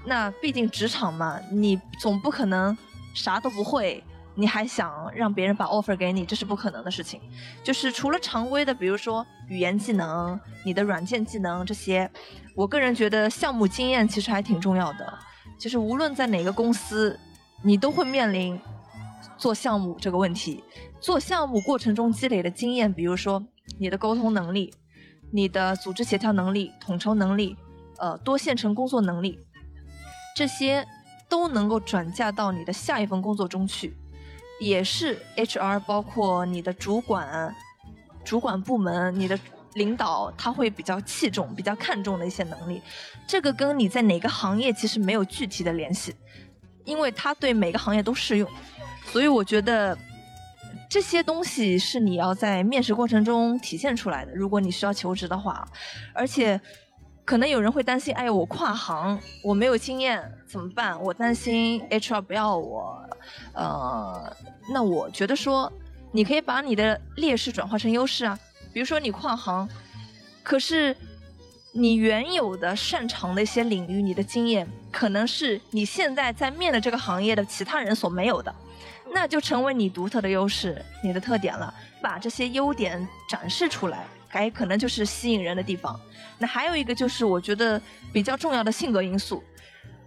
那毕竟职场嘛，你总不可能。啥都不会，你还想让别人把 offer 给你，这是不可能的事情。就是除了常规的，比如说语言技能、你的软件技能这些，我个人觉得项目经验其实还挺重要的。其实无论在哪个公司，你都会面临做项目这个问题。做项目过程中积累的经验，比如说你的沟通能力、你的组织协调能力、统筹能力、呃多线程工作能力，这些。都能够转嫁到你的下一份工作中去，也是 HR 包括你的主管、主管部门、你的领导他会比较器重、比较看重的一些能力。这个跟你在哪个行业其实没有具体的联系，因为它对每个行业都适用。所以我觉得这些东西是你要在面试过程中体现出来的。如果你需要求职的话，而且。可能有人会担心，哎，我跨行，我没有经验，怎么办？我担心 HR 不要我。呃，那我觉得说，你可以把你的劣势转化成优势啊。比如说你跨行，可是你原有的擅长的一些领域，你的经验，可能是你现在在面的这个行业的其他人所没有的，那就成为你独特的优势，你的特点了。把这些优点展示出来。哎，可能就是吸引人的地方。那还有一个就是，我觉得比较重要的性格因素。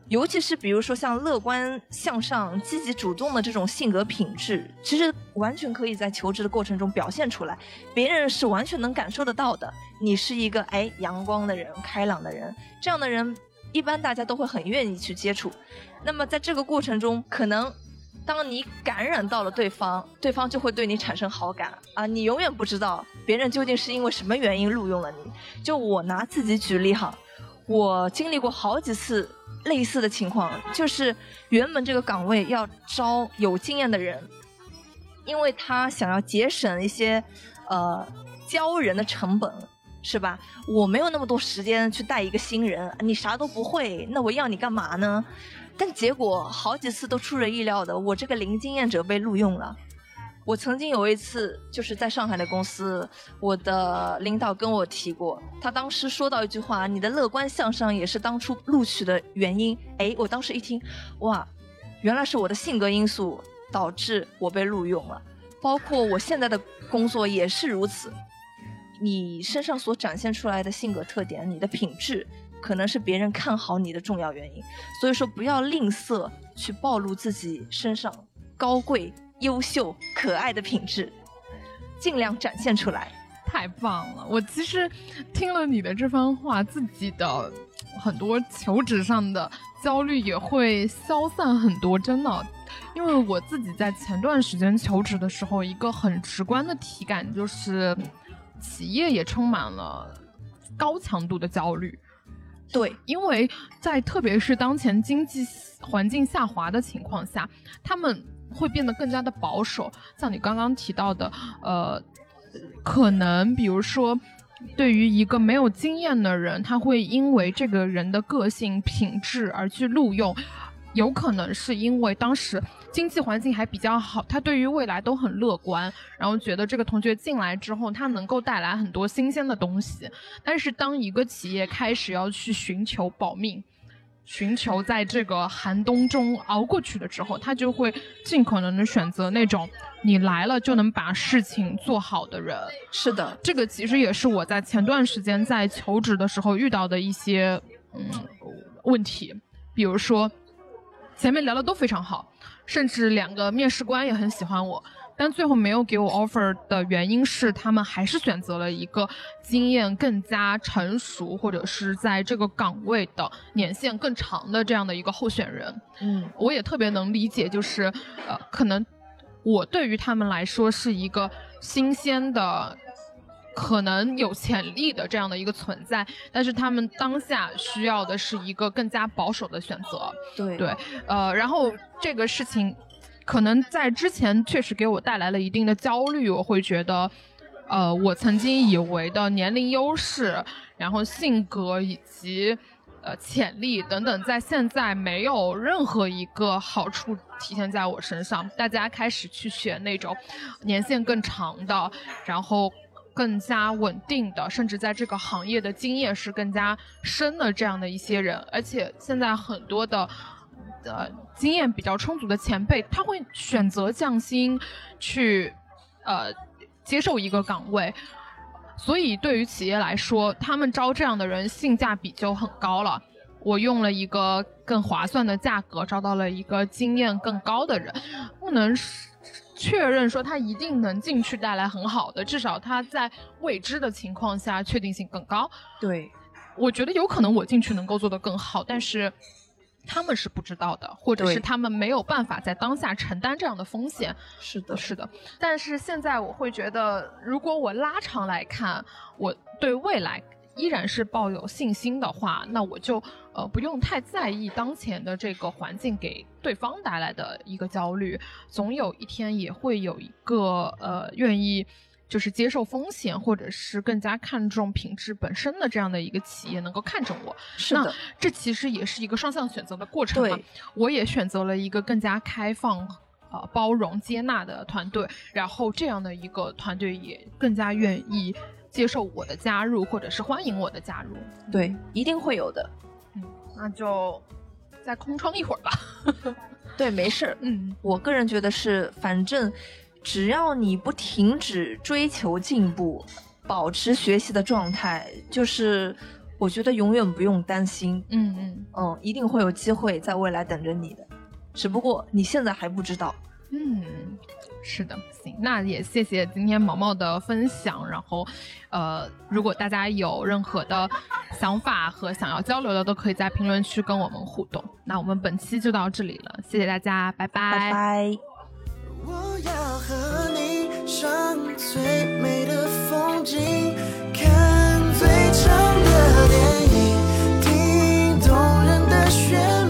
尤其是比如说像乐观向上、积极主动的这种性格品质，其实完全可以在求职的过程中表现出来，别人是完全能感受得到的。你是一个哎阳光的人、开朗的人，这样的人一般大家都会很愿意去接触。那么在这个过程中，可能当你感染到了对方，对方就会对你产生好感啊！你永远不知道别人究竟是因为什么原因录用了你。就我拿自己举例哈，我经历过好几次。类似的情况就是，原本这个岗位要招有经验的人，因为他想要节省一些呃教人的成本，是吧？我没有那么多时间去带一个新人，你啥都不会，那我要你干嘛呢？但结果好几次都出人意料的，我这个零经验者被录用了。我曾经有一次就是在上海的公司，我的领导跟我提过，他当时说到一句话：“你的乐观向上也是当初录取的原因。”哎，我当时一听，哇，原来是我的性格因素导致我被录用了。包括我现在的工作也是如此，你身上所展现出来的性格特点，你的品质，可能是别人看好你的重要原因。所以说，不要吝啬去暴露自己身上高贵。优秀可爱的品质，尽量展现出来，太棒了！我其实听了你的这番话，自己的很多求职上的焦虑也会消散很多，真的。因为我自己在前段时间求职的时候，一个很直观的体感就是，企业也充满了高强度的焦虑。对，因为在特别是当前经济环境下滑的情况下，他们。会变得更加的保守，像你刚刚提到的，呃，可能比如说，对于一个没有经验的人，他会因为这个人的个性品质而去录用，有可能是因为当时经济环境还比较好，他对于未来都很乐观，然后觉得这个同学进来之后，他能够带来很多新鲜的东西。但是当一个企业开始要去寻求保命，寻求在这个寒冬中熬过去的之后，他就会尽可能的选择那种你来了就能把事情做好的人。是的，这个其实也是我在前段时间在求职的时候遇到的一些嗯问题，比如说前面聊的都非常好，甚至两个面试官也很喜欢我。但最后没有给我 offer 的原因是，他们还是选择了一个经验更加成熟，或者是在这个岗位的年限更长的这样的一个候选人。嗯，我也特别能理解，就是呃，可能我对于他们来说是一个新鲜的、可能有潜力的这样的一个存在，但是他们当下需要的是一个更加保守的选择。对对，呃，然后这个事情。可能在之前确实给我带来了一定的焦虑，我会觉得，呃，我曾经以为的年龄优势，然后性格以及呃潜力等等，在现在没有任何一个好处体现在我身上。大家开始去选那种年限更长的，然后更加稳定的，甚至在这个行业的经验是更加深的这样的一些人，而且现在很多的。呃，经验比较充足的前辈，他会选择降薪，去，呃，接受一个岗位，所以对于企业来说，他们招这样的人性价比就很高了。我用了一个更划算的价格招到了一个经验更高的人，不能是确认说他一定能进去带来很好的，至少他在未知的情况下确定性更高。对，我觉得有可能我进去能够做得更好，但是。他们是不知道的，或者是他们没有办法在当下承担这样的风险。是的，是的。但是现在我会觉得，如果我拉长来看，我对未来依然是抱有信心的话，那我就呃不用太在意当前的这个环境给对方带来的一个焦虑，总有一天也会有一个呃愿意。就是接受风险，或者是更加看重品质本身的这样的一个企业能够看中我，是的，这其实也是一个双向选择的过程嘛。我也选择了一个更加开放、呃包容、接纳的团队，然后这样的一个团队也更加愿意接受我的加入，或者是欢迎我的加入。对，一定会有的。嗯，那就再空窗一会儿吧。<laughs> 对，没事儿。嗯，我个人觉得是，反正。只要你不停止追求进步，保持学习的状态，就是我觉得永远不用担心，嗯嗯嗯，一定会有机会在未来等着你的，只不过你现在还不知道。嗯，是的，行，那也谢谢今天毛毛的分享。然后，呃，如果大家有任何的想法和想要交流的，都可以在评论区跟我们互动。那我们本期就到这里了，谢谢大家，拜拜，拜拜。我要和你赏最美的风景，看最长的电影，听动人的旋律。